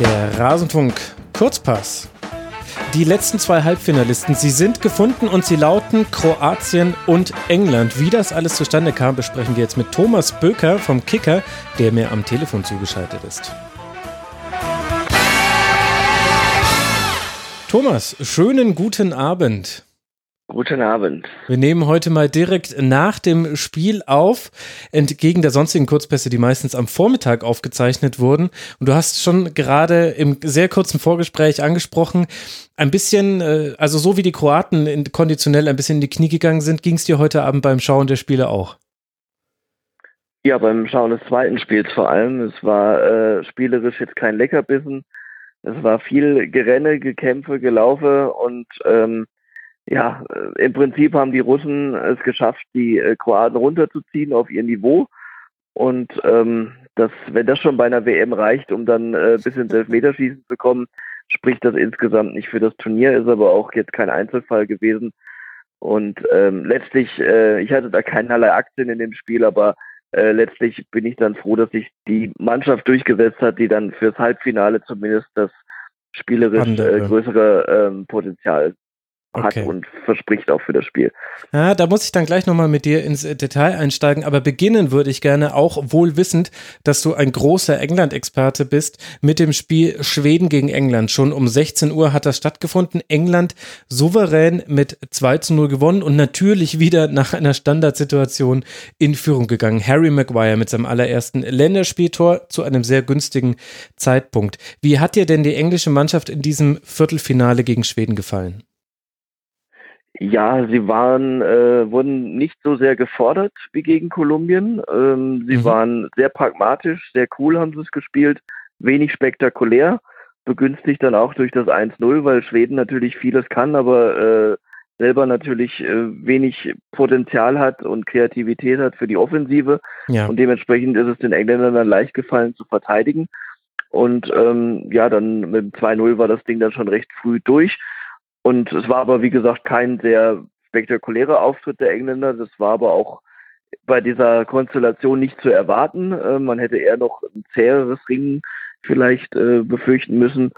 Der Rasenfunk Kurzpass. Die letzten zwei Halbfinalisten, sie sind gefunden und sie lauten Kroatien und England. Wie das alles zustande kam, besprechen wir jetzt mit Thomas Böker vom Kicker, der mir am Telefon zugeschaltet ist. Thomas, schönen guten Abend. Guten Abend. Wir nehmen heute mal direkt nach dem Spiel auf, entgegen der sonstigen Kurzpässe, die meistens am Vormittag aufgezeichnet wurden. Und du hast schon gerade im sehr kurzen Vorgespräch angesprochen, ein bisschen, äh, also so wie die Kroaten konditionell ein bisschen in die Knie gegangen sind, ging es dir heute Abend beim Schauen der Spiele auch? Ja, beim Schauen des zweiten Spiels vor allem. Es war äh, spielerisch jetzt kein Leckerbissen. Es war viel Gerenne, Gekämpfe, Gelaufe und ähm, ja, äh, im Prinzip haben die Russen es geschafft, die äh, Kroaten runterzuziehen auf ihr Niveau. Und ähm, das, wenn das schon bei einer WM reicht, um dann äh, bis ins Elfmeterschießen zu kommen, spricht das insgesamt nicht für das Turnier, ist aber auch jetzt kein Einzelfall gewesen. Und ähm, letztlich, äh, ich hatte da keinerlei Aktien in dem Spiel, aber äh, letztlich bin ich dann froh, dass sich die Mannschaft durchgesetzt hat, die dann fürs Halbfinale zumindest das spielerisch äh, größere ähm, Potenzial okay. hat und verspricht auch für das Spiel. Ja, da muss ich dann gleich nochmal mit dir ins Detail einsteigen, aber beginnen würde ich gerne auch wohl wissend, dass du ein großer England-Experte bist mit dem Spiel Schweden gegen England. Schon um 16 Uhr hat das stattgefunden. England souverän mit 2 zu 0 gewonnen und natürlich wieder nach einer Standardsituation in Führung gegangen. Harry Maguire mit seinem allerersten Länderspieltor zu einem sehr günstigen Zeitpunkt. Wie hat dir denn die englische Mannschaft in diesem Viertelfinale gegen Schweden gefallen? Ja, sie waren, äh, wurden nicht so sehr gefordert wie gegen Kolumbien. Ähm, sie mhm. waren sehr pragmatisch, sehr cool haben sie es gespielt, wenig spektakulär, begünstigt dann auch durch das 1-0, weil Schweden natürlich vieles kann, aber äh, selber natürlich äh, wenig Potenzial hat und Kreativität hat für die Offensive. Ja. Und dementsprechend ist es den Engländern dann leicht gefallen zu verteidigen. Und ähm, ja, dann mit dem 2-0 war das Ding dann schon recht früh durch. Und es war aber, wie gesagt, kein sehr spektakulärer Auftritt der Engländer. Das war aber auch bei dieser Konstellation nicht zu erwarten. Äh, man hätte eher noch ein zäheres Ringen vielleicht äh, befürchten müssen.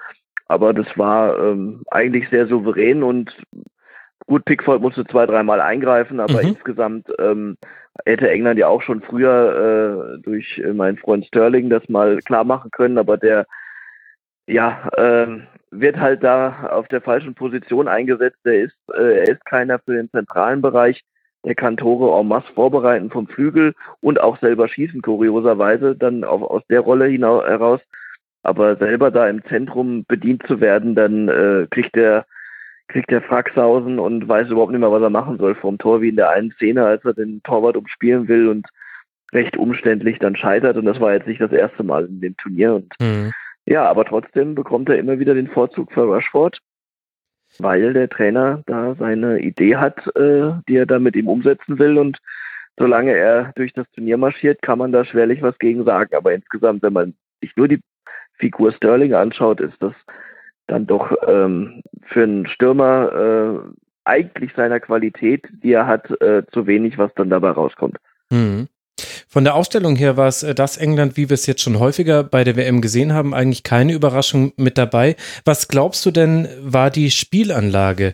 Aber das war ähm, eigentlich sehr souverän und gut, Pickford musste zwei, dreimal eingreifen, aber mhm. insgesamt ähm, hätte England ja auch schon früher äh, durch meinen Freund Sterling das mal klar machen können, aber der ja, ähm, wird halt da auf der falschen Position eingesetzt. Er ist, äh, er ist keiner für den zentralen Bereich. Er kann Tore en masse vorbereiten vom Flügel und auch selber schießen, kurioserweise, dann auch aus der Rolle hinaus, heraus. Aber selber da im Zentrum bedient zu werden, dann äh, kriegt er kriegt der Fraxhausen und weiß überhaupt nicht mehr, was er machen soll vom Tor, wie in der einen Szene, als er den Torwart umspielen will und recht umständlich dann scheitert. Und das war jetzt nicht das erste Mal in dem Turnier. Und mhm. Ja, aber trotzdem bekommt er immer wieder den Vorzug für Rushford, weil der Trainer da seine Idee hat, äh, die er da mit ihm umsetzen will. Und solange er durch das Turnier marschiert, kann man da schwerlich was gegen sagen. Aber insgesamt, wenn man sich nur die Figur Sterling anschaut, ist das dann doch ähm, für einen Stürmer äh, eigentlich seiner Qualität, die er hat, äh, zu wenig, was dann dabei rauskommt. Mhm. Von der Aufstellung her war es äh, das England, wie wir es jetzt schon häufiger bei der WM gesehen haben, eigentlich keine Überraschung mit dabei. Was glaubst du denn, war die Spielanlage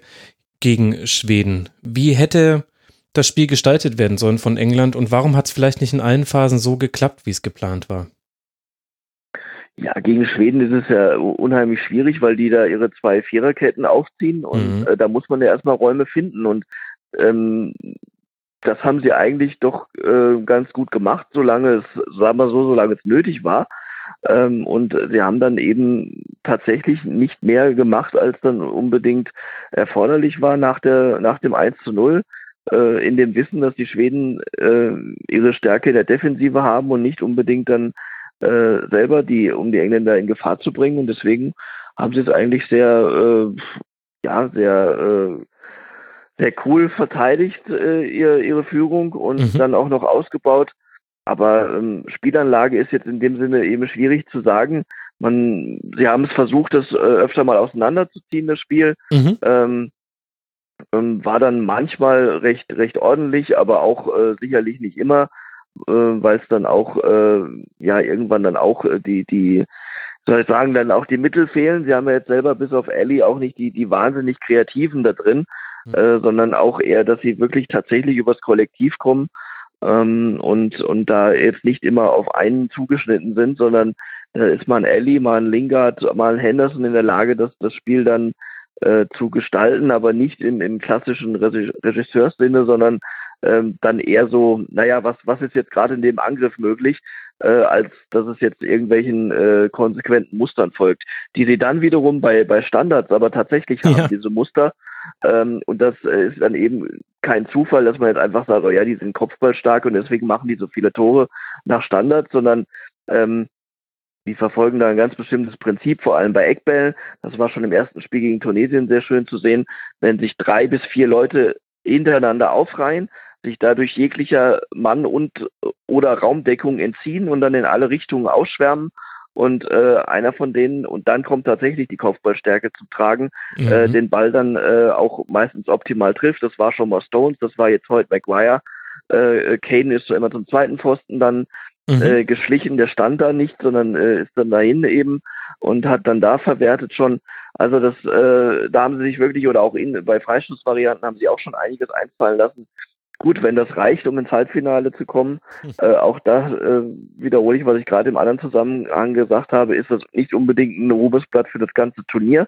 gegen Schweden? Wie hätte das Spiel gestaltet werden sollen von England und warum hat es vielleicht nicht in allen Phasen so geklappt, wie es geplant war? Ja, gegen Schweden ist es ja unheimlich schwierig, weil die da ihre zwei Viererketten aufziehen und mhm. äh, da muss man ja erstmal Räume finden und ähm, das haben sie eigentlich doch äh, ganz gut gemacht, solange es, sagen wir so, solange es nötig war. Ähm, und sie haben dann eben tatsächlich nicht mehr gemacht, als dann unbedingt erforderlich war nach, der, nach dem 1 zu 0 äh, in dem Wissen, dass die Schweden äh, ihre Stärke der Defensive haben und nicht unbedingt dann äh, selber die, um die Engländer in Gefahr zu bringen. Und deswegen haben sie es eigentlich sehr, äh, ja, sehr äh, sehr cool verteidigt, äh, ihr, ihre Führung und mhm. dann auch noch ausgebaut. Aber ähm, Spielanlage ist jetzt in dem Sinne eben schwierig zu sagen. Man, sie haben es versucht, das äh, öfter mal auseinanderzuziehen, das Spiel. Mhm. Ähm, ähm, war dann manchmal recht, recht ordentlich, aber auch äh, sicherlich nicht immer, äh, weil es dann auch, äh, ja, irgendwann dann auch äh, die, die soll ich sagen, dann auch die Mittel fehlen. Sie haben ja jetzt selber bis auf Ellie auch nicht die, die wahnsinnig Kreativen da drin. Äh, sondern auch eher, dass sie wirklich tatsächlich übers Kollektiv kommen ähm, und, und da jetzt nicht immer auf einen zugeschnitten sind, sondern da ist mal ein Ellie, mal ein Lingard, mal ein Henderson in der Lage, das, das Spiel dann äh, zu gestalten, aber nicht im, im klassischen Regisseurssinne, sondern ähm, dann eher so, naja, was, was ist jetzt gerade in dem Angriff möglich? äh, als dass es jetzt irgendwelchen äh, konsequenten Mustern folgt, die sie dann wiederum bei, bei Standards aber tatsächlich haben, ja. diese Muster. Ähm, und das äh, ist dann eben kein Zufall, dass man jetzt einfach sagt, oh ja, die sind kopfballstark und deswegen machen die so viele Tore nach Standards, sondern ähm, die verfolgen da ein ganz bestimmtes Prinzip, vor allem bei Eckbällen. Das war schon im ersten Spiel gegen Tunesien sehr schön zu sehen, wenn sich drei bis vier Leute hintereinander aufreihen, sich dadurch jeglicher Mann und oder Raumdeckung entziehen und dann in alle Richtungen ausschwärmen. Und äh, einer von denen, und dann kommt tatsächlich die Kopfballstärke zum Tragen, äh, mhm. äh, den Ball dann äh, auch meistens optimal trifft. Das war schon mal Stones, das war jetzt heute Maguire. Äh, Kane ist so immer zum zweiten Pfosten dann mhm. äh, geschlichen, der stand da nicht, sondern äh, ist dann dahin eben und hat dann da verwertet schon. Also das, äh, da haben sie sich wirklich, oder auch in, bei Freistoßvarianten haben sie auch schon einiges einfallen lassen, Gut, wenn das reicht, um ins Halbfinale zu kommen, hm. äh, auch da äh, wiederhole ich, was ich gerade im anderen Zusammenhang gesagt habe, ist das nicht unbedingt ein Ruhmesblatt für das ganze Turnier,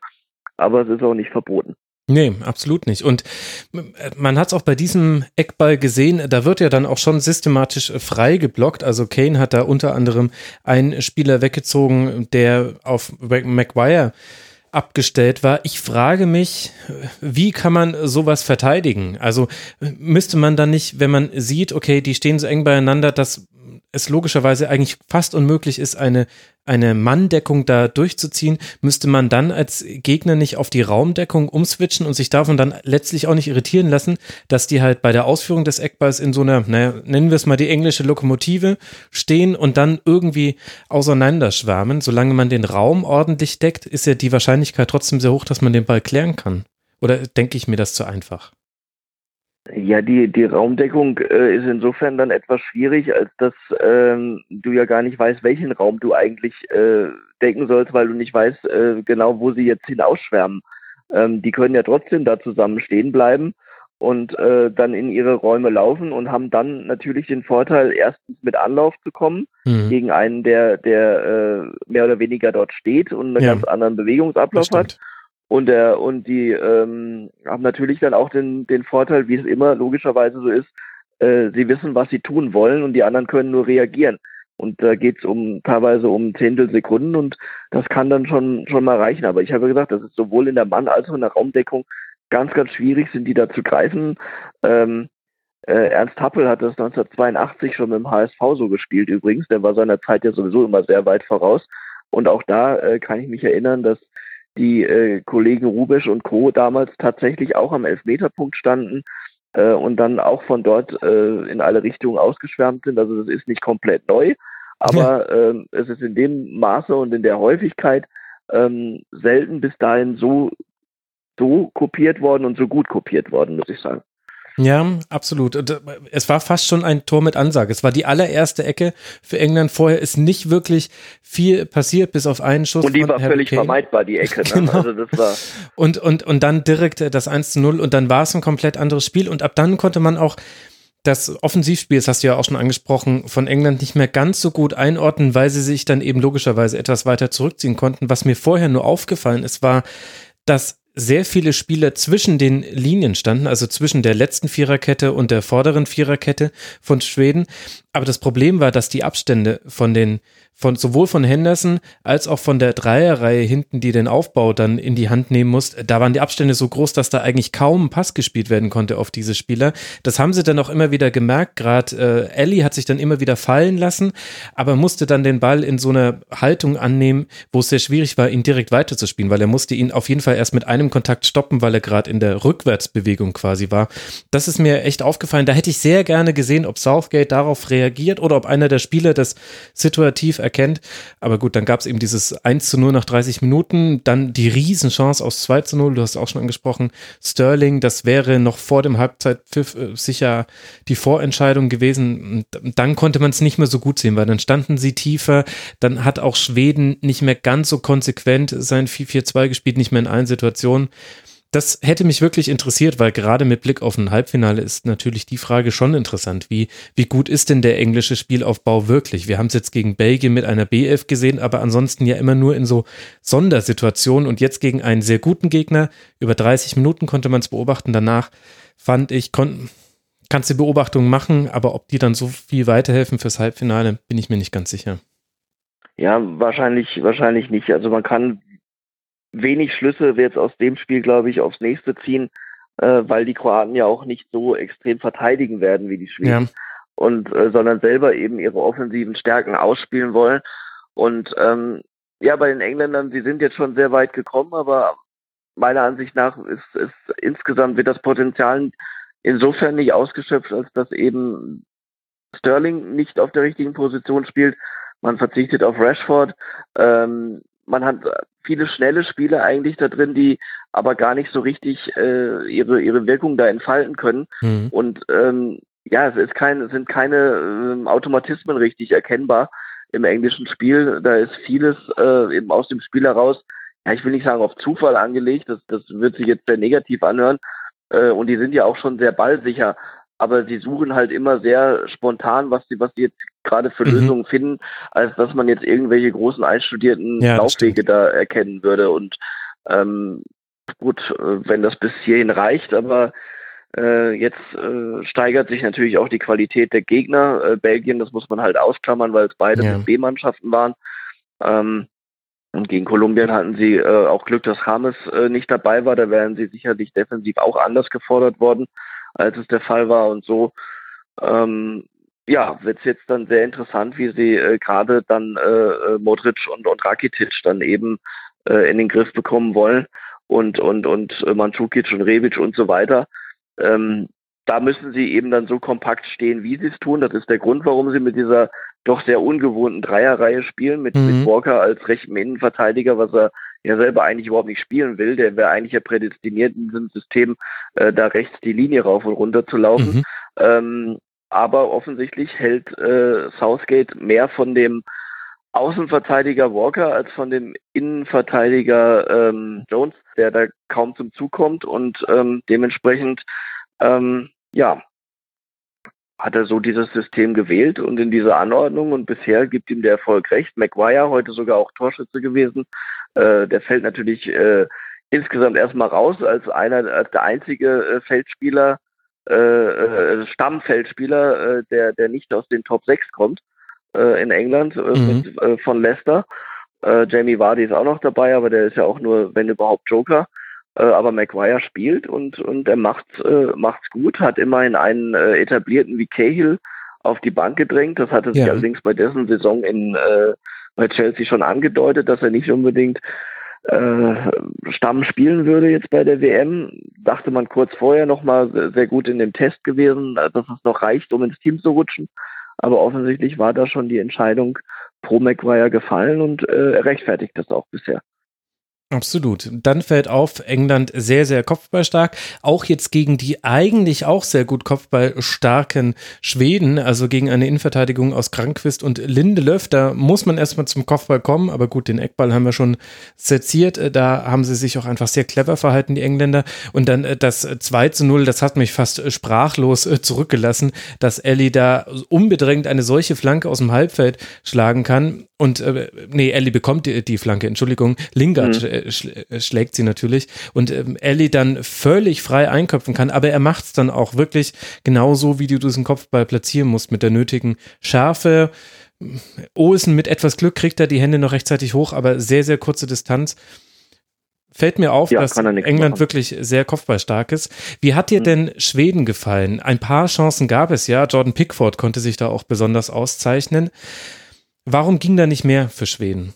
aber es ist auch nicht verboten. Nee, absolut nicht. Und äh, man hat es auch bei diesem Eckball gesehen, da wird ja dann auch schon systematisch frei geblockt. Also Kane hat da unter anderem einen Spieler weggezogen, der auf Maguire abgestellt war. Ich frage mich, wie kann man sowas verteidigen? Also müsste man dann nicht, wenn man sieht, okay, die stehen so eng beieinander, dass es logischerweise eigentlich fast unmöglich ist, eine, eine Manndeckung da durchzuziehen, müsste man dann als Gegner nicht auf die Raumdeckung umswitchen und sich davon dann letztlich auch nicht irritieren lassen, dass die halt bei der Ausführung des Eckballs in so einer, naja, nennen wir es mal die englische Lokomotive stehen und dann irgendwie auseinanderschwärmen. Solange man den Raum ordentlich deckt, ist ja die Wahrscheinlichkeit trotzdem sehr hoch, dass man den Ball klären kann. Oder denke ich mir das zu einfach? Ja, die, die Raumdeckung äh, ist insofern dann etwas schwierig, als dass ähm, du ja gar nicht weißt, welchen Raum du eigentlich äh, decken sollst, weil du nicht weißt äh, genau, wo sie jetzt hinausschwärmen. Ähm, die können ja trotzdem da zusammen stehen bleiben und äh, dann in ihre Räume laufen und haben dann natürlich den Vorteil, erstens mit Anlauf zu kommen mhm. gegen einen, der, der äh, mehr oder weniger dort steht und einen ja. ganz anderen Bewegungsablauf hat. Und, der, und die ähm, haben natürlich dann auch den, den Vorteil, wie es immer logischerweise so ist, äh, sie wissen, was sie tun wollen und die anderen können nur reagieren. Und da geht es um teilweise um Zehntelsekunden und das kann dann schon schon mal reichen. Aber ich habe gesagt, das ist sowohl in der Mann- als auch in der Raumdeckung ganz, ganz schwierig, sind die da zu greifen. Ähm, äh, Ernst Happel hat das 1982 schon mit dem HSV so gespielt übrigens. Der war seiner Zeit ja sowieso immer sehr weit voraus. Und auch da äh, kann ich mich erinnern, dass die äh, Kollegen Rubesch und Co. damals tatsächlich auch am Elfmeterpunkt standen äh, und dann auch von dort äh, in alle Richtungen ausgeschwärmt sind. Also das ist nicht komplett neu, aber ja. ähm, es ist in dem Maße und in der Häufigkeit ähm, selten bis dahin so so kopiert worden und so gut kopiert worden, muss ich sagen. Ja, absolut. Und äh, es war fast schon ein Tor mit Ansage. Es war die allererste Ecke für England. Vorher ist nicht wirklich viel passiert, bis auf einen Schuss. Und die war Harry völlig Kane. vermeidbar, die Ecke. Ne? Genau. Also das war und, und, und dann direkt das 1 zu 0 und dann war es ein komplett anderes Spiel. Und ab dann konnte man auch das Offensivspiel, das hast du ja auch schon angesprochen, von England nicht mehr ganz so gut einordnen, weil sie sich dann eben logischerweise etwas weiter zurückziehen konnten. Was mir vorher nur aufgefallen ist, war, dass sehr viele Spieler zwischen den Linien standen, also zwischen der letzten Viererkette und der vorderen Viererkette von Schweden. Aber das Problem war, dass die Abstände von den von sowohl von Henderson als auch von der Dreierreihe hinten, die den Aufbau dann in die Hand nehmen muss, da waren die Abstände so groß, dass da eigentlich kaum ein Pass gespielt werden konnte auf diese Spieler. Das haben sie dann auch immer wieder gemerkt. Gerade äh, Ellie hat sich dann immer wieder fallen lassen, aber musste dann den Ball in so einer Haltung annehmen, wo es sehr schwierig war, ihn direkt weiterzuspielen, weil er musste ihn auf jeden Fall erst mit einem einem Kontakt stoppen, weil er gerade in der Rückwärtsbewegung quasi war. Das ist mir echt aufgefallen. Da hätte ich sehr gerne gesehen, ob Southgate darauf reagiert oder ob einer der Spieler das situativ erkennt. Aber gut, dann gab es eben dieses 1 zu 0 nach 30 Minuten, dann die Riesenchance aus 2 zu 0, du hast auch schon angesprochen, Sterling, das wäre noch vor dem Halbzeitpfiff äh, sicher die Vorentscheidung gewesen. Dann konnte man es nicht mehr so gut sehen, weil dann standen sie tiefer, dann hat auch Schweden nicht mehr ganz so konsequent sein 4-4-2 gespielt, nicht mehr in allen Situationen. Das hätte mich wirklich interessiert, weil gerade mit Blick auf ein Halbfinale ist natürlich die Frage schon interessant. Wie, wie gut ist denn der englische Spielaufbau wirklich? Wir haben es jetzt gegen Belgien mit einer B11 gesehen, aber ansonsten ja immer nur in so Sondersituationen und jetzt gegen einen sehr guten Gegner. Über 30 Minuten konnte man es beobachten. Danach fand ich, kon kannst du Beobachtungen machen, aber ob die dann so viel weiterhelfen fürs Halbfinale, bin ich mir nicht ganz sicher. Ja, wahrscheinlich, wahrscheinlich nicht. Also man kann wenig Schlüsse jetzt aus dem Spiel, glaube ich, aufs nächste ziehen, äh, weil die Kroaten ja auch nicht so extrem verteidigen werden wie die Schweden. Ja. Und äh, sondern selber eben ihre offensiven Stärken ausspielen wollen. Und ähm, ja, bei den Engländern, sie sind jetzt schon sehr weit gekommen, aber meiner Ansicht nach ist, ist insgesamt wird das Potenzial insofern nicht ausgeschöpft, als dass eben Sterling nicht auf der richtigen Position spielt. Man verzichtet auf Rashford. Ähm, man hat viele schnelle Spieler eigentlich da drin, die aber gar nicht so richtig äh, ihre, ihre Wirkung da entfalten können. Mhm. Und ähm, ja, es ist kein, es sind keine äh, Automatismen richtig erkennbar im englischen Spiel. Da ist vieles äh, eben aus dem Spiel heraus, ja, ich will nicht sagen auf Zufall angelegt, das, das wird sich jetzt sehr negativ anhören. Äh, und die sind ja auch schon sehr ballsicher aber sie suchen halt immer sehr spontan, was sie, was sie jetzt gerade für mhm. Lösungen finden, als dass man jetzt irgendwelche großen einstudierten ja, Laufwege da erkennen würde. Und ähm, gut, äh, wenn das bis hierhin reicht, aber äh, jetzt äh, steigert sich natürlich auch die Qualität der Gegner. Äh, Belgien, das muss man halt ausklammern, weil es beide ja. B-Mannschaften waren. Ähm, und gegen Kolumbien hatten sie äh, auch Glück, dass James äh, nicht dabei war. Da wären sie sicherlich defensiv auch anders gefordert worden als es der Fall war. Und so ähm, ja, wird es jetzt dann sehr interessant, wie sie äh, gerade dann äh, äh, Modric und, und Rakitic dann eben äh, in den Griff bekommen wollen und und und äh, Mandzukic und Rebic und so weiter. Ähm, da müssen sie eben dann so kompakt stehen, wie sie es tun. Das ist der Grund, warum sie mit dieser doch sehr ungewohnten Dreierreihe spielen, mit, mhm. mit Walker als rechten Innenverteidiger, was er ja selber eigentlich überhaupt nicht spielen will. Der wäre eigentlich ja prädestiniert in diesem System, äh, da rechts die Linie rauf und runter zu laufen. Mhm. Ähm, aber offensichtlich hält äh, Southgate mehr von dem Außenverteidiger Walker als von dem Innenverteidiger ähm, Jones, der da kaum zum Zug kommt und ähm, dementsprechend ähm, ja hat er so dieses System gewählt und in dieser Anordnung und bisher gibt ihm der Erfolg recht. Maguire heute sogar auch Torschütze gewesen. Äh, der fällt natürlich äh, insgesamt erstmal raus als einer, als der einzige äh, Feldspieler, äh, äh, Stammfeldspieler, der, der nicht aus den Top 6 kommt in England mhm. mit, von Leicester. Jamie Vardy ist auch noch dabei, aber der ist ja auch nur, wenn überhaupt, Joker. Aber Maguire spielt und, und er macht's, äh, macht's gut, hat immerhin einen äh, etablierten wie Cahill auf die Bank gedrängt. Das hatte sich ja. allerdings bei dessen Saison in äh, bei Chelsea schon angedeutet, dass er nicht unbedingt äh, Stamm spielen würde jetzt bei der WM. Dachte man kurz vorher nochmal sehr gut in dem Test gewesen, dass es noch reicht, um ins Team zu rutschen. Aber offensichtlich war da schon die Entscheidung pro Maguire gefallen und äh, er rechtfertigt das auch bisher. Absolut. Dann fällt auf, England sehr, sehr kopfballstark. Auch jetzt gegen die eigentlich auch sehr gut kopfballstarken Schweden, also gegen eine Innenverteidigung aus Krankwist und Lindelöf. Da muss man erstmal zum Kopfball kommen, aber gut, den Eckball haben wir schon seziert. Äh, da haben sie sich auch einfach sehr clever verhalten, die Engländer. Und dann äh, das 2 zu 0, das hat mich fast sprachlos äh, zurückgelassen, dass Ellie da unbedrängt eine solche Flanke aus dem Halbfeld schlagen kann. Und äh, nee, Ellie bekommt die, die Flanke, Entschuldigung. Lingard mhm äh, schlägt sie natürlich und ähm, Ellie dann völlig frei einköpfen kann, aber er macht es dann auch wirklich genauso, wie du diesen Kopfball platzieren musst, mit der nötigen Schärfe. Olsen mit etwas Glück kriegt er die Hände noch rechtzeitig hoch, aber sehr, sehr kurze Distanz. Fällt mir auf, ja, dass England machen. wirklich sehr kopfballstark ist. Wie hat dir mhm. denn Schweden gefallen? Ein paar Chancen gab es ja. Jordan Pickford konnte sich da auch besonders auszeichnen. Warum ging da nicht mehr für Schweden?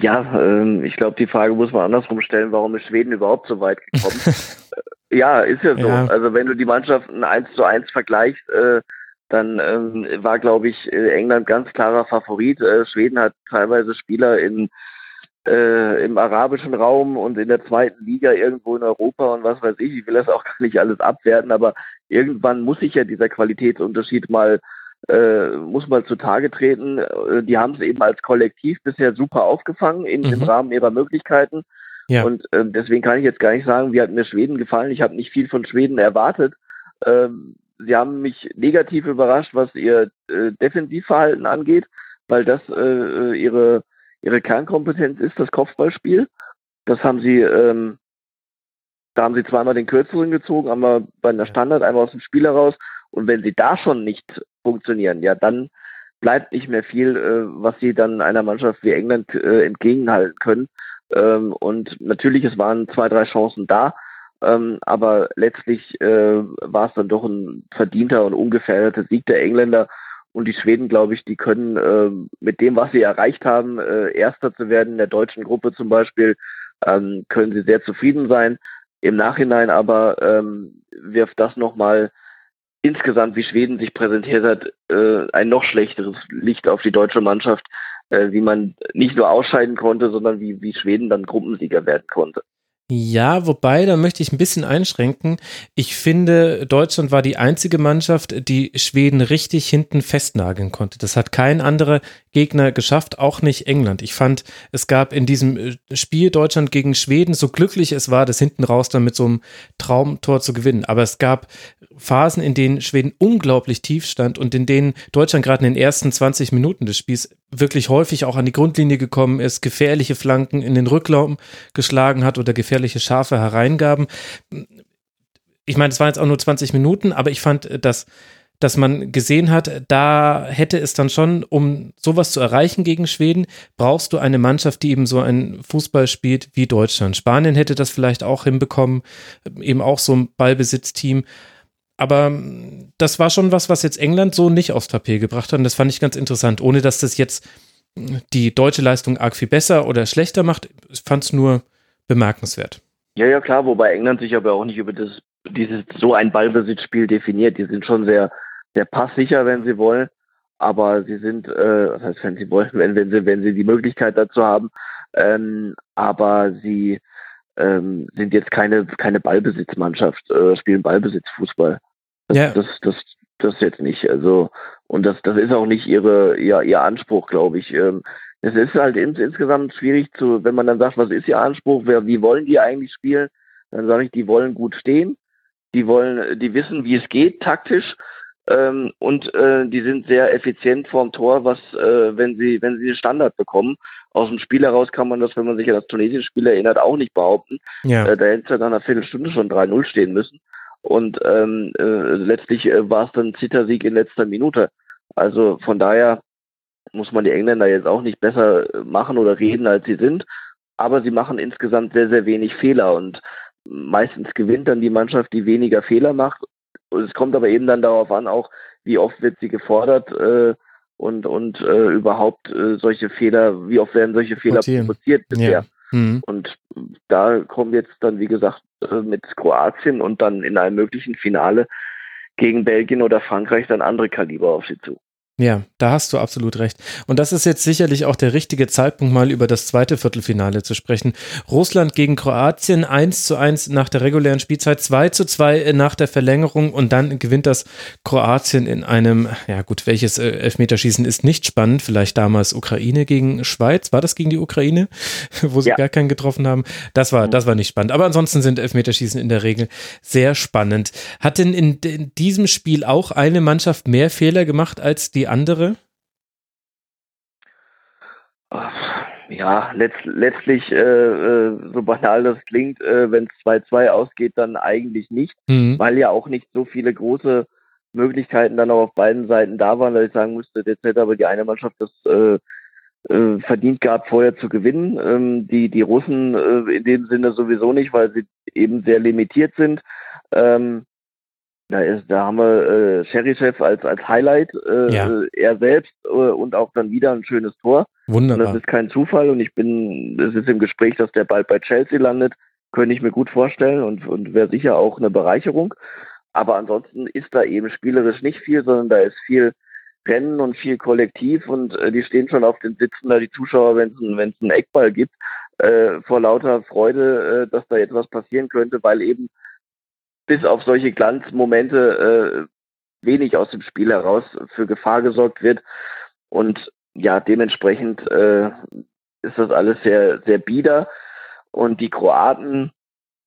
Ja, ähm, ich glaube, die Frage muss man andersrum stellen, warum ist Schweden überhaupt so weit gekommen? ja, ist ja so. Ja. Also wenn du die Mannschaften eins zu eins vergleichst, äh, dann ähm, war, glaube ich, äh, England ganz klarer Favorit. Äh, Schweden hat teilweise Spieler in äh, im arabischen Raum und in der zweiten Liga irgendwo in Europa und was weiß ich. Ich will das auch gar nicht alles abwerten, aber irgendwann muss sich ja dieser Qualitätsunterschied mal äh, muss mal zutage treten. Äh, die haben es eben als Kollektiv bisher super aufgefangen in, mhm. im Rahmen ihrer Möglichkeiten. Ja. Und äh, deswegen kann ich jetzt gar nicht sagen, wie hat mir Schweden gefallen. Ich habe nicht viel von Schweden erwartet. Ähm, sie haben mich negativ überrascht, was ihr äh, Defensivverhalten angeht, weil das äh, äh ihre ihre Kernkompetenz ist, das Kopfballspiel. Das haben sie, ähm, da haben sie zweimal den Kürzeren gezogen, einmal bei einer Standard, einmal aus dem Spiel heraus. Und wenn sie da schon nicht funktionieren, ja, dann bleibt nicht mehr viel, äh, was sie dann einer Mannschaft wie England äh, entgegenhalten können. Ähm, und natürlich, es waren zwei, drei Chancen da, ähm, aber letztlich äh, war es dann doch ein verdienter und ungefährdeter Sieg der Engländer. Und die Schweden, glaube ich, die können äh, mit dem, was sie erreicht haben, äh, Erster zu werden in der deutschen Gruppe zum Beispiel, ähm, können sie sehr zufrieden sein. Im Nachhinein aber ähm, wirft das nochmal insgesamt, wie Schweden sich präsentiert hat, äh, ein noch schlechteres Licht auf die deutsche Mannschaft, äh, wie man nicht nur ausscheiden konnte, sondern wie, wie Schweden dann Gruppensieger werden konnte. Ja, wobei, da möchte ich ein bisschen einschränken. Ich finde, Deutschland war die einzige Mannschaft, die Schweden richtig hinten festnageln konnte. Das hat kein anderer Gegner geschafft, auch nicht England. Ich fand, es gab in diesem äh, Spiel Deutschland gegen Schweden, so glücklich es war, das hinten raus dann mit so einem Traumtor zu gewinnen. Aber es gab Phasen, in denen Schweden unglaublich tief stand und in denen Deutschland gerade in den ersten 20 Minuten des Spiels wirklich häufig auch an die Grundlinie gekommen ist, gefährliche Flanken in den Rücklauf geschlagen hat oder gefährliche scharfe Hereingaben. Ich meine, es waren jetzt auch nur 20 Minuten, aber ich fand, dass dass man gesehen hat, da hätte es dann schon, um sowas zu erreichen gegen Schweden, brauchst du eine Mannschaft, die eben so ein Fußball spielt wie Deutschland. Spanien hätte das vielleicht auch hinbekommen, eben auch so ein Ballbesitzteam. Aber das war schon was, was jetzt England so nicht aufs Tapet gebracht hat. Und das fand ich ganz interessant, ohne dass das jetzt die deutsche Leistung arg viel besser oder schlechter macht. Ich fand es nur bemerkenswert. Ja, ja, klar, wobei England sich aber auch nicht über das, dieses so ein Ballbesitzspiel definiert. Die sind schon sehr, sehr passsicher, wenn sie wollen. Aber sie sind, äh, was heißt, wenn sie wollen, wenn, wenn sie, wenn sie die Möglichkeit dazu haben. Ähm, aber sie ähm, sind jetzt keine, keine Ballbesitzmannschaft, äh, spielen Ballbesitzfußball. Das, ja. das, das, das jetzt nicht. Also, und das, das ist auch nicht ihre, ihr, ihr Anspruch, glaube ich. Ähm, es ist halt ins, insgesamt schwierig zu, wenn man dann sagt, was ist ihr Anspruch, wer, wie wollen die eigentlich spielen, dann sage ich, die wollen gut stehen, die wollen, die wissen, wie es geht, taktisch, ähm, und äh, die sind sehr effizient vorm Tor, was, äh, wenn sie, wenn sie den Standard bekommen. Aus dem Spiel heraus kann man das, wenn man sich an das tunesische Spiel erinnert, auch nicht behaupten. Ja. Äh, da hätte es ja nach einer Viertelstunde schon 3-0 stehen müssen. Und ähm, äh, letztlich äh, war es dann Zittersieg in letzter Minute. Also von daher muss man die Engländer jetzt auch nicht besser machen oder reden, als sie sind. Aber sie machen insgesamt sehr, sehr wenig Fehler und meistens gewinnt dann die Mannschaft, die weniger Fehler macht. Es kommt aber eben dann darauf an, auch wie oft wird sie gefordert äh, und und äh, überhaupt äh, solche Fehler, wie oft werden solche Fehler provoziert bisher. Ja. Mhm. Und da kommen jetzt dann, wie gesagt, äh, mit Kroatien und dann in einem möglichen Finale gegen Belgien oder Frankreich dann andere Kaliber auf sie zu. Ja, da hast du absolut recht. Und das ist jetzt sicherlich auch der richtige Zeitpunkt, mal über das zweite Viertelfinale zu sprechen. Russland gegen Kroatien 1 zu 1 nach der regulären Spielzeit, 2 zu 2 nach der Verlängerung und dann gewinnt das Kroatien in einem, ja gut, welches äh, Elfmeterschießen ist nicht spannend, vielleicht damals Ukraine gegen Schweiz, war das gegen die Ukraine, wo sie ja. gar keinen getroffen haben? Das war, das war nicht spannend. Aber ansonsten sind Elfmeterschießen in der Regel sehr spannend. Hat denn in, in diesem Spiel auch eine Mannschaft mehr Fehler gemacht als die andere? Ja, letzt, letztlich, äh, äh, so banal das klingt, äh, wenn es 2-2 ausgeht, dann eigentlich nicht, mhm. weil ja auch nicht so viele große Möglichkeiten dann auch auf beiden Seiten da waren, dass ich sagen musste, jetzt hätte aber die eine Mannschaft das äh, äh, verdient gehabt, vorher zu gewinnen. Ähm, die, die Russen äh, in dem Sinne sowieso nicht, weil sie eben sehr limitiert sind. Ähm, da, ist, da haben wir äh, Cherichev als, als Highlight, äh, ja. er selbst äh, und auch dann wieder ein schönes Tor. Wunderbar. Und das ist kein Zufall und ich bin, es ist im Gespräch, dass der bald bei Chelsea landet, könnte ich mir gut vorstellen und, und wäre sicher auch eine Bereicherung. Aber ansonsten ist da eben spielerisch nicht viel, sondern da ist viel Rennen und viel Kollektiv und äh, die stehen schon auf den Sitzen da die Zuschauer, wenn es ein, einen Eckball gibt, äh, vor lauter Freude, äh, dass da jetzt was passieren könnte, weil eben bis auf solche Glanzmomente äh, wenig aus dem Spiel heraus für Gefahr gesorgt wird. Und ja, dementsprechend äh, ist das alles sehr, sehr bieder. Und die Kroaten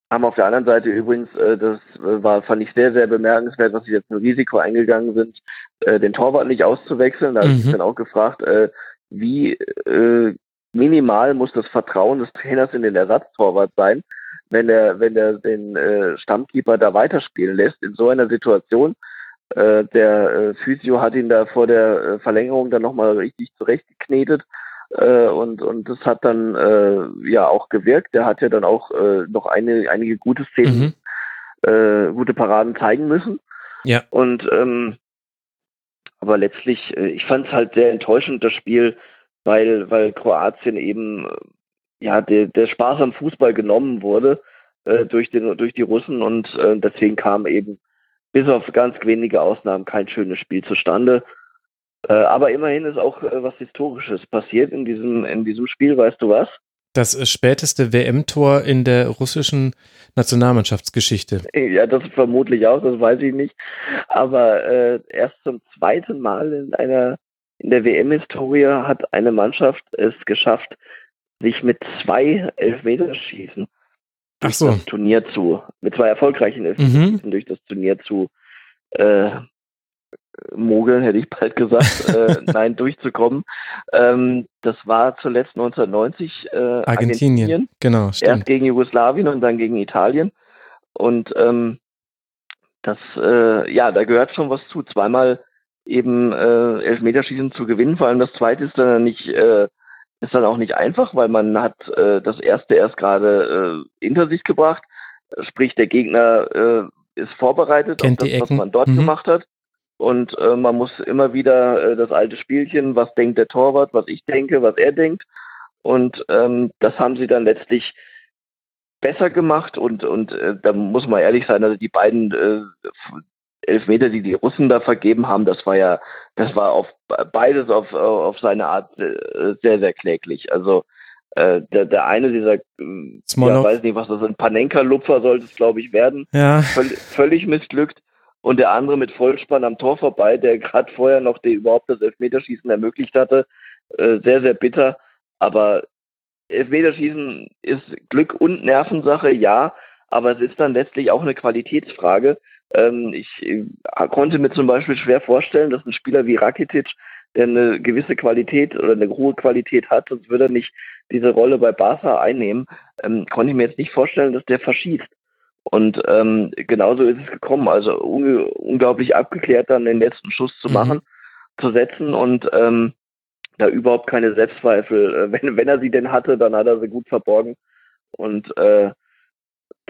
haben auf der anderen Seite übrigens, äh, das war, fand ich sehr, sehr bemerkenswert, was sie jetzt ein Risiko eingegangen sind, äh, den Torwart nicht auszuwechseln. Da mhm. habe ich dann auch gefragt, äh, wie äh, minimal muss das Vertrauen des Trainers in den Ersatztorwart sein, wenn er, wenn er den äh, Stammkeeper da weiterspielen lässt in so einer Situation. Äh, der äh, Physio hat ihn da vor der äh, Verlängerung dann nochmal richtig zurechtgeknetet äh, und, und das hat dann äh, ja auch gewirkt. Der hat ja dann auch äh, noch eine, einige gute Szenen, mhm. äh, gute Paraden zeigen müssen. Ja. Und ähm, aber letztlich, äh, ich fand es halt sehr enttäuschend, das Spiel, weil, weil Kroatien eben ja der, der Spaß am Fußball genommen wurde äh, durch, den, durch die Russen und äh, deswegen kam eben bis auf ganz wenige Ausnahmen kein schönes Spiel zustande. Äh, aber immerhin ist auch äh, was Historisches passiert in diesem, in diesem Spiel, weißt du was? Das äh, späteste WM-Tor in der russischen Nationalmannschaftsgeschichte. Ja, das vermutlich auch, das weiß ich nicht. Aber äh, erst zum zweiten Mal in einer in der WM-Historie hat eine Mannschaft es geschafft, sich mit zwei Elfmeterschießen durch so. das Turnier zu, mit zwei erfolgreichen Elfmeterschießen mhm. durch das Turnier zu äh, mogeln, hätte ich bald gesagt, äh, nein, durchzukommen. Ähm, das war zuletzt 1990 äh, Argentinien. Argentinien. Genau, stimmt. Erst gegen Jugoslawien und dann gegen Italien. Und ähm, das, äh, ja, da gehört schon was zu. Zweimal eben äh, Elfmeterschießen zu gewinnen. Vor allem das zweite ist dann nicht, äh, ist dann auch nicht einfach, weil man hat äh, das erste erst gerade äh, hinter sich gebracht. Sprich, der Gegner äh, ist vorbereitet Kennt auf das, was man dort mhm. gemacht hat. Und äh, man muss immer wieder äh, das alte Spielchen, was denkt der Torwart, was ich denke, was er denkt. Und ähm, das haben sie dann letztlich besser gemacht und und äh, da muss man ehrlich sein, also die beiden äh, Elfmeter, die die Russen da vergeben haben, das war ja, das war auf beides auf auf seine Art äh, sehr sehr kläglich. Also äh, der, der eine dieser, äh, ja, weiß nicht, was das ein Panenka-Lupfer sollte es, glaube ich, werden, ja. völlig, völlig missglückt und der andere mit Vollspann am Tor vorbei, der gerade vorher noch die, überhaupt das Elfmeterschießen ermöglicht hatte. Äh, sehr, sehr bitter. Aber Elfmeterschießen ist Glück und Nervensache, ja, aber es ist dann letztlich auch eine Qualitätsfrage. Ähm, ich äh, konnte mir zum Beispiel schwer vorstellen, dass ein Spieler wie Rakitic, der eine gewisse Qualität oder eine hohe Qualität hat, sonst würde er nicht diese Rolle bei Barca einnehmen, ähm, konnte ich mir jetzt nicht vorstellen, dass der verschießt. Und ähm, genauso ist es gekommen. Also un unglaublich abgeklärt dann den letzten Schuss zu mhm. machen, zu setzen und ähm, da überhaupt keine Selbstzweifel. Äh, wenn, wenn er sie denn hatte, dann hat er sie gut verborgen. Und äh,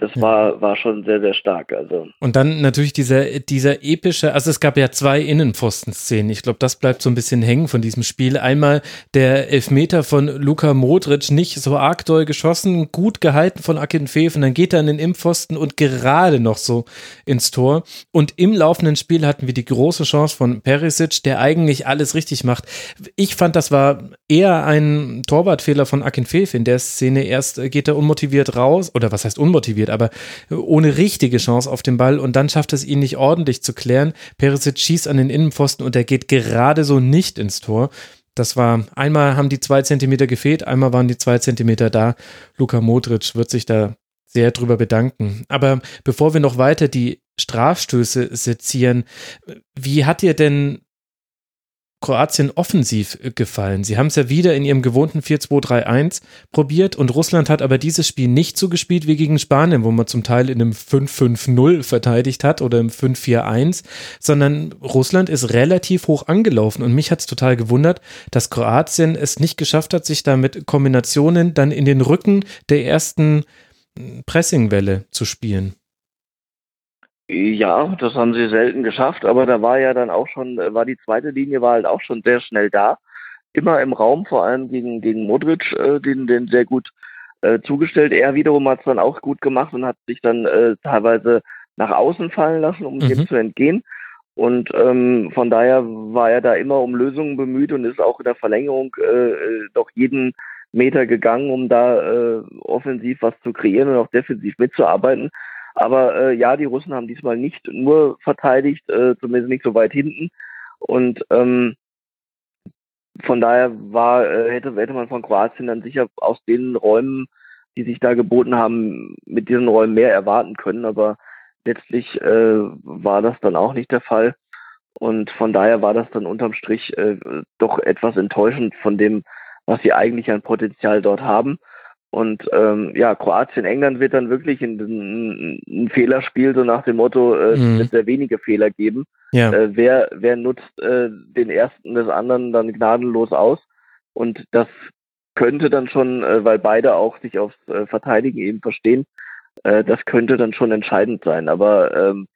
das ja. war, war schon sehr, sehr stark. Also. Und dann natürlich dieser, dieser epische, also es gab ja zwei Innenpfosten-Szenen. Ich glaube, das bleibt so ein bisschen hängen von diesem Spiel. Einmal der Elfmeter von Luka Modric, nicht so arg doll geschossen, gut gehalten von Akin Feef und dann geht er in den Innenpfosten und gerade noch so ins Tor. Und im laufenden Spiel hatten wir die große Chance von Perisic, der eigentlich alles richtig macht. Ich fand, das war eher ein Torwartfehler von Akin Feef in der Szene. Erst geht er unmotiviert raus, oder was heißt unmotiviert? Aber ohne richtige Chance auf den Ball und dann schafft es ihn nicht ordentlich zu klären. Perisic schießt an den Innenpfosten und er geht gerade so nicht ins Tor. Das war, einmal haben die zwei Zentimeter gefehlt, einmal waren die zwei Zentimeter da. Luka Modric wird sich da sehr drüber bedanken. Aber bevor wir noch weiter die Strafstöße sezieren, wie hat dir denn Kroatien offensiv äh, gefallen. Sie haben es ja wieder in ihrem gewohnten 4-2-3-1 probiert und Russland hat aber dieses Spiel nicht so gespielt wie gegen Spanien, wo man zum Teil in einem 5-5-0 verteidigt hat oder im 5-4-1, sondern Russland ist relativ hoch angelaufen und mich hat es total gewundert, dass Kroatien es nicht geschafft hat, sich da mit Kombinationen dann in den Rücken der ersten hm, Pressingwelle zu spielen. Ja, das haben sie selten geschafft, aber da war ja dann auch schon, war die zweite Linie war halt auch schon sehr schnell da. immer im Raum, vor allem gegen, gegen Modric, äh, den, den sehr gut äh, zugestellt. Er wiederum hat es dann auch gut gemacht und hat sich dann äh, teilweise nach außen fallen lassen, um mhm. dem zu entgehen. Und ähm, von daher war er da immer um Lösungen bemüht und ist auch in der Verlängerung äh, äh doch jeden Meter gegangen, um da äh, offensiv was zu kreieren und auch defensiv mitzuarbeiten. Aber äh, ja, die Russen haben diesmal nicht nur verteidigt, äh, zumindest nicht so weit hinten. Und ähm, von daher war, äh, hätte, hätte man von Kroatien dann sicher aus den Räumen, die sich da geboten haben, mit diesen Räumen mehr erwarten können. Aber letztlich äh, war das dann auch nicht der Fall. Und von daher war das dann unterm Strich äh, doch etwas enttäuschend von dem, was sie eigentlich an Potenzial dort haben. Und ähm, ja, Kroatien, England wird dann wirklich ein, ein, ein Fehlerspiel, so nach dem Motto, äh, mhm. es wird sehr wenige Fehler geben. Ja. Äh, wer, wer nutzt äh, den ersten des anderen dann gnadenlos aus? Und das könnte dann schon, äh, weil beide auch sich aufs äh, Verteidigen eben verstehen, äh, das könnte dann schon entscheidend sein. Aber ähm,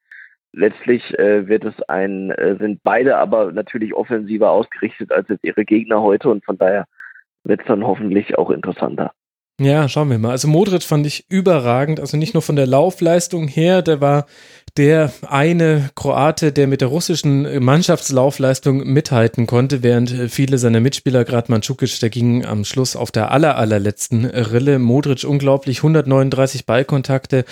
letztlich äh, wird es ein, äh, sind beide aber natürlich offensiver ausgerichtet als jetzt ihre Gegner heute und von daher wird es dann hoffentlich auch interessanter. Ja, schauen wir mal. Also Modric fand ich überragend, also nicht nur von der Laufleistung her, der war der eine Kroate, der mit der russischen Mannschaftslaufleistung mithalten konnte, während viele seiner Mitspieler, gerade Mandzukic, der ging am Schluss auf der aller, allerletzten Rille. Modric unglaublich, 139 Ballkontakte.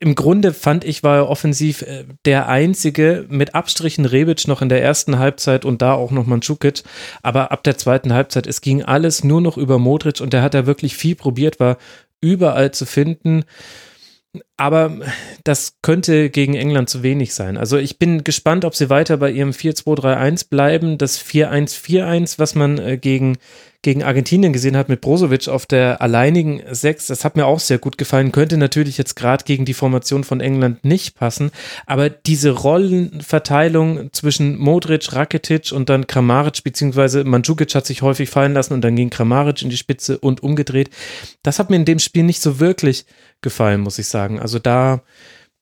Im Grunde fand ich, war er offensiv äh, der einzige, mit Abstrichen Rebic noch in der ersten Halbzeit und da auch noch Mandzukic. Aber ab der zweiten Halbzeit, es ging alles nur noch über Modric und der hat da wirklich viel probiert, war überall zu finden. Aber das könnte gegen England zu wenig sein. Also ich bin gespannt, ob sie weiter bei ihrem 4-2-3-1 bleiben. Das 4-1-4-1, was man äh, gegen, gegen Argentinien gesehen hat mit Brozovic auf der alleinigen 6, das hat mir auch sehr gut gefallen. Könnte natürlich jetzt gerade gegen die Formation von England nicht passen. Aber diese Rollenverteilung zwischen Modric, Rakitic und dann Kramaric, beziehungsweise Mandzukic hat sich häufig fallen lassen und dann ging Kramaric in die Spitze und umgedreht. Das hat mir in dem Spiel nicht so wirklich gefallen, muss ich sagen. Also da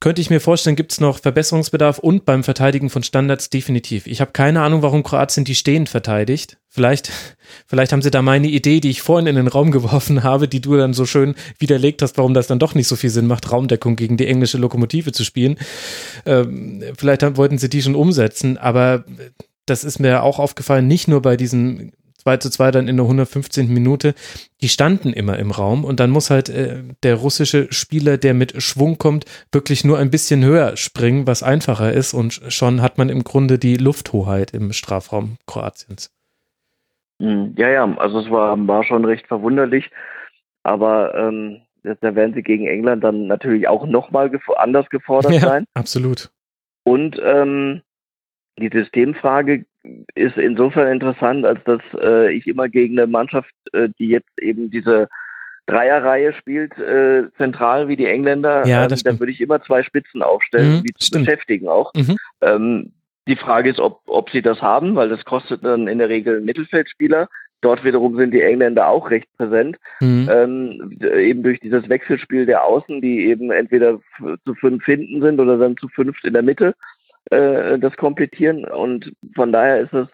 könnte ich mir vorstellen, gibt es noch Verbesserungsbedarf und beim Verteidigen von Standards definitiv. Ich habe keine Ahnung, warum Kroatien die stehend verteidigt. Vielleicht, vielleicht haben sie da meine Idee, die ich vorhin in den Raum geworfen habe, die du dann so schön widerlegt hast, warum das dann doch nicht so viel Sinn macht, Raumdeckung gegen die englische Lokomotive zu spielen. Ähm, vielleicht wollten sie die schon umsetzen, aber das ist mir auch aufgefallen, nicht nur bei diesen 2 zu 2 dann in der 115. Minute, die standen immer im Raum und dann muss halt äh, der russische Spieler, der mit Schwung kommt, wirklich nur ein bisschen höher springen, was einfacher ist und schon hat man im Grunde die Lufthoheit im Strafraum Kroatiens. Hm, ja, ja, also es war, war schon recht verwunderlich, aber ähm, da werden sie gegen England dann natürlich auch nochmal gef anders gefordert ja, sein. Absolut. Und ähm, die Systemfrage ist insofern interessant, als dass äh, ich immer gegen eine Mannschaft, äh, die jetzt eben diese Dreierreihe spielt, äh, zentral wie die Engländer, ja, ähm, dann würde ich immer zwei Spitzen aufstellen, mhm, die zu stimmt. beschäftigen auch. Mhm. Ähm, die Frage ist, ob, ob sie das haben, weil das kostet dann in der Regel Mittelfeldspieler. Dort wiederum sind die Engländer auch recht präsent, mhm. ähm, eben durch dieses Wechselspiel der Außen, die eben entweder zu fünf hinten sind oder dann zu fünft in der Mitte äh, das komplettieren. Und von daher ist es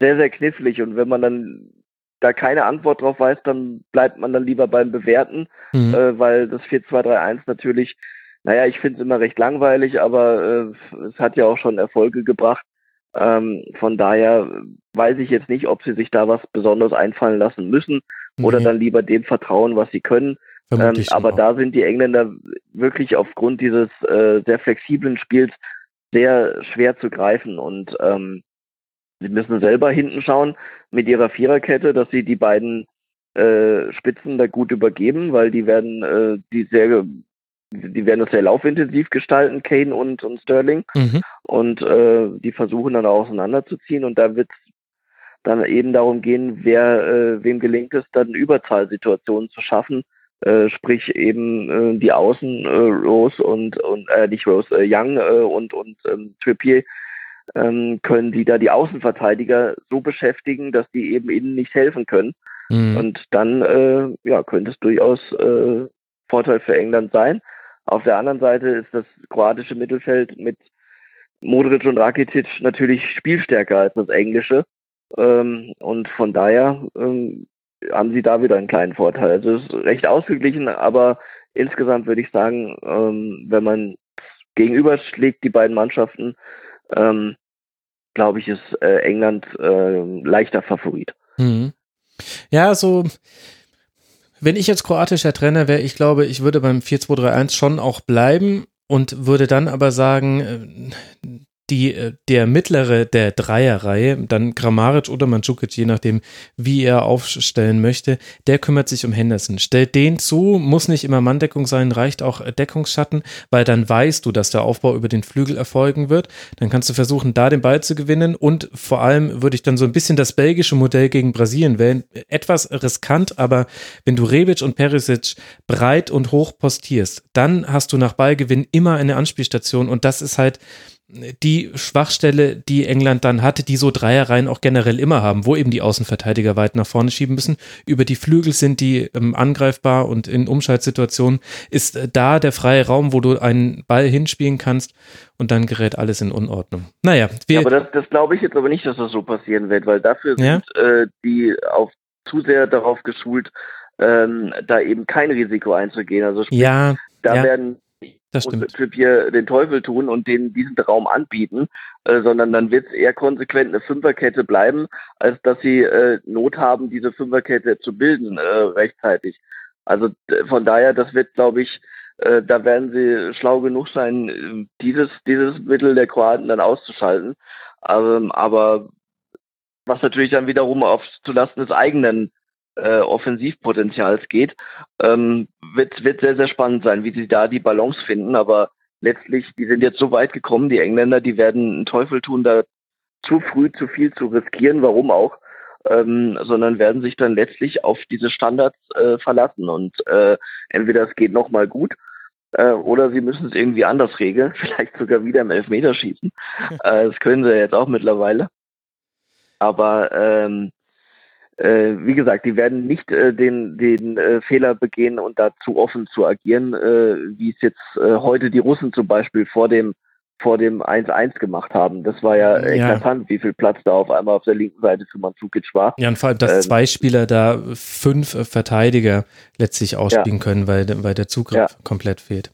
sehr, sehr knifflig. Und wenn man dann da keine Antwort drauf weiß, dann bleibt man dann lieber beim Bewerten, mhm. äh, weil das 4-2-3-1 natürlich, naja, ich finde es immer recht langweilig, aber äh, es hat ja auch schon Erfolge gebracht. Ähm, von daher weiß ich jetzt nicht, ob sie sich da was Besonderes einfallen lassen müssen okay. oder dann lieber dem vertrauen, was sie können. Ähm, aber auch. da sind die Engländer wirklich aufgrund dieses äh, sehr flexiblen Spiels sehr schwer zu greifen und ähm, sie müssen selber hinten schauen mit ihrer Viererkette, dass sie die beiden äh, Spitzen da gut übergeben, weil die werden äh, die sehr die werden das sehr laufintensiv gestalten, Kane und, und Sterling. Mhm. Und äh, die versuchen dann auch auseinanderzuziehen und da wird dann eben darum gehen, wer äh, wem gelingt es, dann Überzahlsituationen zu schaffen, äh, sprich eben äh, die Außen äh, Rose und und äh, nicht Rose äh, Young äh, und und ähm, Trippier ähm, können die da die Außenverteidiger so beschäftigen, dass die eben innen nicht helfen können. Mhm. Und dann äh, ja könnte es durchaus äh, Vorteil für England sein. Auf der anderen Seite ist das kroatische Mittelfeld mit Modric und Rakitic natürlich spielstärker als das englische. Ähm, und von daher ähm, haben sie da wieder einen kleinen Vorteil. Also es ist recht ausgeglichen, aber insgesamt würde ich sagen, ähm, wenn man gegenüberschlägt die beiden Mannschaften, ähm, glaube ich, ist äh, England äh, leichter Favorit. Mhm. Ja, so wenn ich jetzt kroatischer Trainer wäre, ich glaube, ich würde beim 4-2-3-1 schon auch bleiben und würde dann aber sagen, äh, die, äh, der mittlere der Dreierreihe, dann Grammaric oder Mandzukic, je nachdem, wie er aufstellen möchte, der kümmert sich um Henderson. Stellt den zu, muss nicht immer Manndeckung sein, reicht auch Deckungsschatten, weil dann weißt du, dass der Aufbau über den Flügel erfolgen wird. Dann kannst du versuchen, da den Ball zu gewinnen und vor allem würde ich dann so ein bisschen das belgische Modell gegen Brasilien wählen. Etwas riskant, aber wenn du Rebic und Perisic breit und hoch postierst, dann hast du nach Ballgewinn immer eine Anspielstation und das ist halt, die Schwachstelle, die England dann hatte, die so Dreierreihen auch generell immer haben, wo eben die Außenverteidiger weit nach vorne schieben müssen. Über die Flügel sind die ähm, angreifbar und in Umschaltsituationen ist äh, da der freie Raum, wo du einen Ball hinspielen kannst und dann gerät alles in Unordnung. Naja. Ja, aber das, das glaube ich jetzt aber nicht, dass das so passieren wird, weil dafür sind äh, die auch zu sehr darauf geschult, ähm, da eben kein Risiko einzugehen. Also sprich, ja, da ja. werden das stimmt. und Trippier den Teufel tun und denen diesen Raum anbieten, äh, sondern dann wird es eher konsequent eine Fünferkette bleiben, als dass sie äh, Not haben, diese Fünferkette zu bilden äh, rechtzeitig. Also von daher, das wird, glaube ich, äh, da werden sie schlau genug sein, dieses, dieses Mittel der Kroaten dann auszuschalten. Ähm, aber was natürlich dann wiederum auf zulasten des eigenen äh, Offensivpotenzials geht, ähm, wird, wird sehr, sehr spannend sein, wie sie da die Balance finden. Aber letztlich, die sind jetzt so weit gekommen, die Engländer, die werden einen Teufel tun, da zu früh zu viel zu riskieren, warum auch, ähm, sondern werden sich dann letztlich auf diese Standards äh, verlassen. Und äh, entweder es geht nochmal gut äh, oder sie müssen es irgendwie anders regeln, vielleicht sogar wieder im Elfmeterschießen. äh, das können sie jetzt auch mittlerweile. Aber ähm, äh, wie gesagt, die werden nicht äh, den, den äh, Fehler begehen und da zu offen zu agieren, äh, wie es jetzt äh, heute die Russen zum Beispiel vor dem vor dem 1-1 gemacht haben. Das war ja, ja eklatant, wie viel Platz da auf einmal auf der linken Seite für Mandzukic war. Ja, und vor allem, dass ähm, zwei Spieler da fünf Verteidiger letztlich ausspielen ja. können, weil, weil der Zugriff ja. komplett fehlt.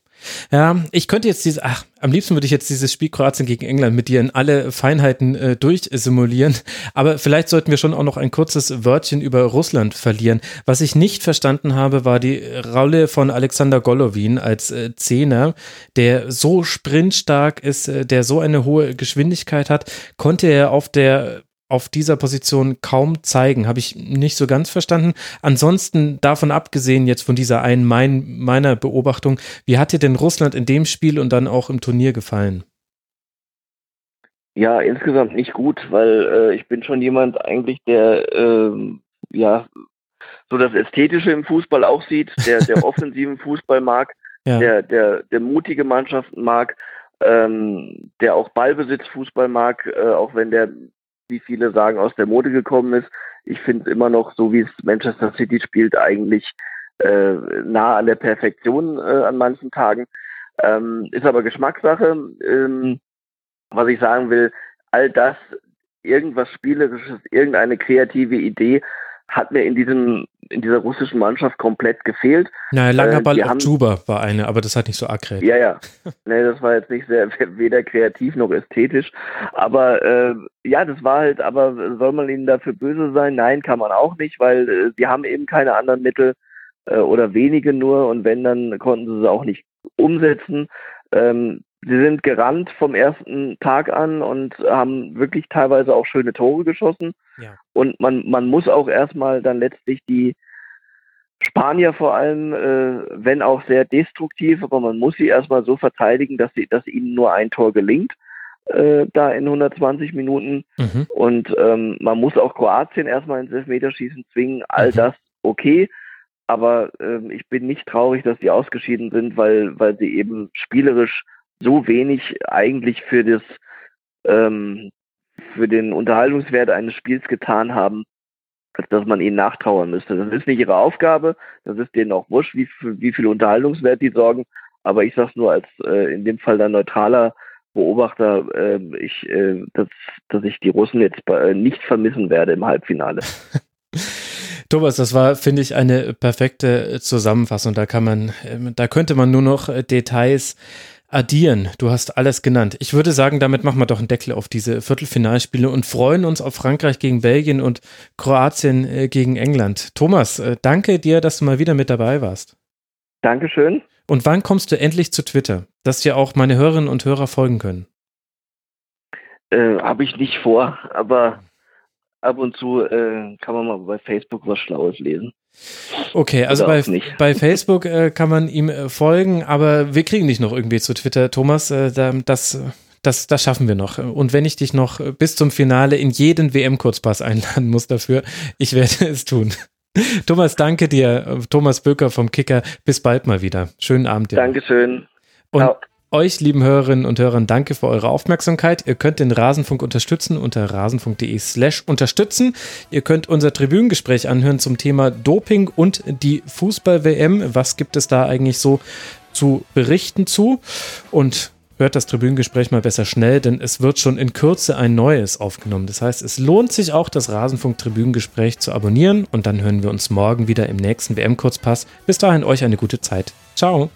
Ja, ich könnte jetzt diese, ach, am liebsten würde ich jetzt dieses Spiel Kroatien gegen England mit dir in alle Feinheiten äh, durchsimulieren. Aber vielleicht sollten wir schon auch noch ein kurzes Wörtchen über Russland verlieren. Was ich nicht verstanden habe, war die Rolle von Alexander Golovin als äh, Zehner, der so sprintstark ist, äh, der so eine hohe Geschwindigkeit hat. Konnte er auf der auf dieser Position kaum zeigen. Habe ich nicht so ganz verstanden. Ansonsten davon abgesehen, jetzt von dieser einen mein, meiner Beobachtung, wie hat dir denn Russland in dem Spiel und dann auch im Turnier gefallen? Ja, insgesamt nicht gut, weil äh, ich bin schon jemand eigentlich, der äh, ja so das Ästhetische im Fußball auch sieht, der der offensiven Fußball mag, ja. der, der, der mutige Mannschaften mag, ähm, der auch Ballbesitzfußball mag, äh, auch wenn der wie viele sagen, aus der Mode gekommen ist. Ich finde es immer noch, so wie es Manchester City spielt, eigentlich äh, nah an der Perfektion äh, an manchen Tagen. Ähm, ist aber Geschmackssache. Ähm, was ich sagen will, all das, irgendwas Spielerisches, irgendeine kreative Idee hat mir in diesem in dieser russischen Mannschaft komplett gefehlt. Na, langer äh, Ball auf Juba war eine, aber das hat nicht so aggret. Ja, ja. nee, das war jetzt nicht sehr weder kreativ noch ästhetisch. Aber äh, ja, das war halt, aber soll man ihnen dafür böse sein? Nein, kann man auch nicht, weil äh, sie haben eben keine anderen Mittel äh, oder wenige nur und wenn, dann konnten sie es auch nicht umsetzen. Ähm, sie sind gerannt vom ersten Tag an und haben wirklich teilweise auch schöne Tore geschossen. Ja. Und man, man muss auch erstmal dann letztlich die Spanier vor allem, äh, wenn auch sehr destruktiv, aber man muss sie erstmal so verteidigen, dass, sie, dass ihnen nur ein Tor gelingt. Äh, da in 120 Minuten. Mhm. Und ähm, man muss auch Kroatien erstmal ins Elfmeterschießen zwingen. All mhm. das okay. Aber ähm, ich bin nicht traurig, dass die ausgeschieden sind, weil, weil sie eben spielerisch so wenig eigentlich für das ähm, für den Unterhaltungswert eines Spiels getan haben, als dass man ihnen nachtrauern müsste. Das ist nicht ihre Aufgabe, das ist denen auch wurscht, wie, wie viel Unterhaltungswert die sorgen, aber ich sage nur als äh, in dem Fall dann neutraler Beobachter, äh, ich, äh, dass, dass ich die Russen jetzt bei, äh, nicht vermissen werde im Halbfinale. Thomas, das war, finde ich, eine perfekte Zusammenfassung. Da kann man, ähm, da könnte man nur noch äh, Details addieren. Du hast alles genannt. Ich würde sagen, damit machen wir doch einen Deckel auf diese Viertelfinalspiele und freuen uns auf Frankreich gegen Belgien und Kroatien äh, gegen England. Thomas, äh, danke dir, dass du mal wieder mit dabei warst. Dankeschön. Und wann kommst du endlich zu Twitter, dass dir auch meine Hörerinnen und Hörer folgen können? Äh, Habe ich nicht vor, aber ab und zu äh, kann man mal bei Facebook was Schlaues lesen. Okay, also bei, bei Facebook äh, kann man ihm äh, folgen, aber wir kriegen dich noch irgendwie zu Twitter, Thomas. Äh, das, das, das schaffen wir noch. Und wenn ich dich noch bis zum Finale in jeden WM-Kurzpass einladen muss dafür, ich werde es tun. Thomas, danke dir. Thomas Böker vom Kicker. Bis bald mal wieder. Schönen Abend dir. Dankeschön. Und Ciao. Euch, lieben Hörerinnen und Hörern, danke für eure Aufmerksamkeit. Ihr könnt den Rasenfunk unterstützen unter rasenfunk.de slash unterstützen. Ihr könnt unser Tribünengespräch anhören zum Thema Doping und die Fußball-WM. Was gibt es da eigentlich so zu berichten zu? Und hört das Tribünengespräch mal besser schnell, denn es wird schon in Kürze ein neues aufgenommen. Das heißt, es lohnt sich auch, das Rasenfunk-Tribünengespräch zu abonnieren und dann hören wir uns morgen wieder im nächsten WM-Kurzpass. Bis dahin euch eine gute Zeit. Ciao.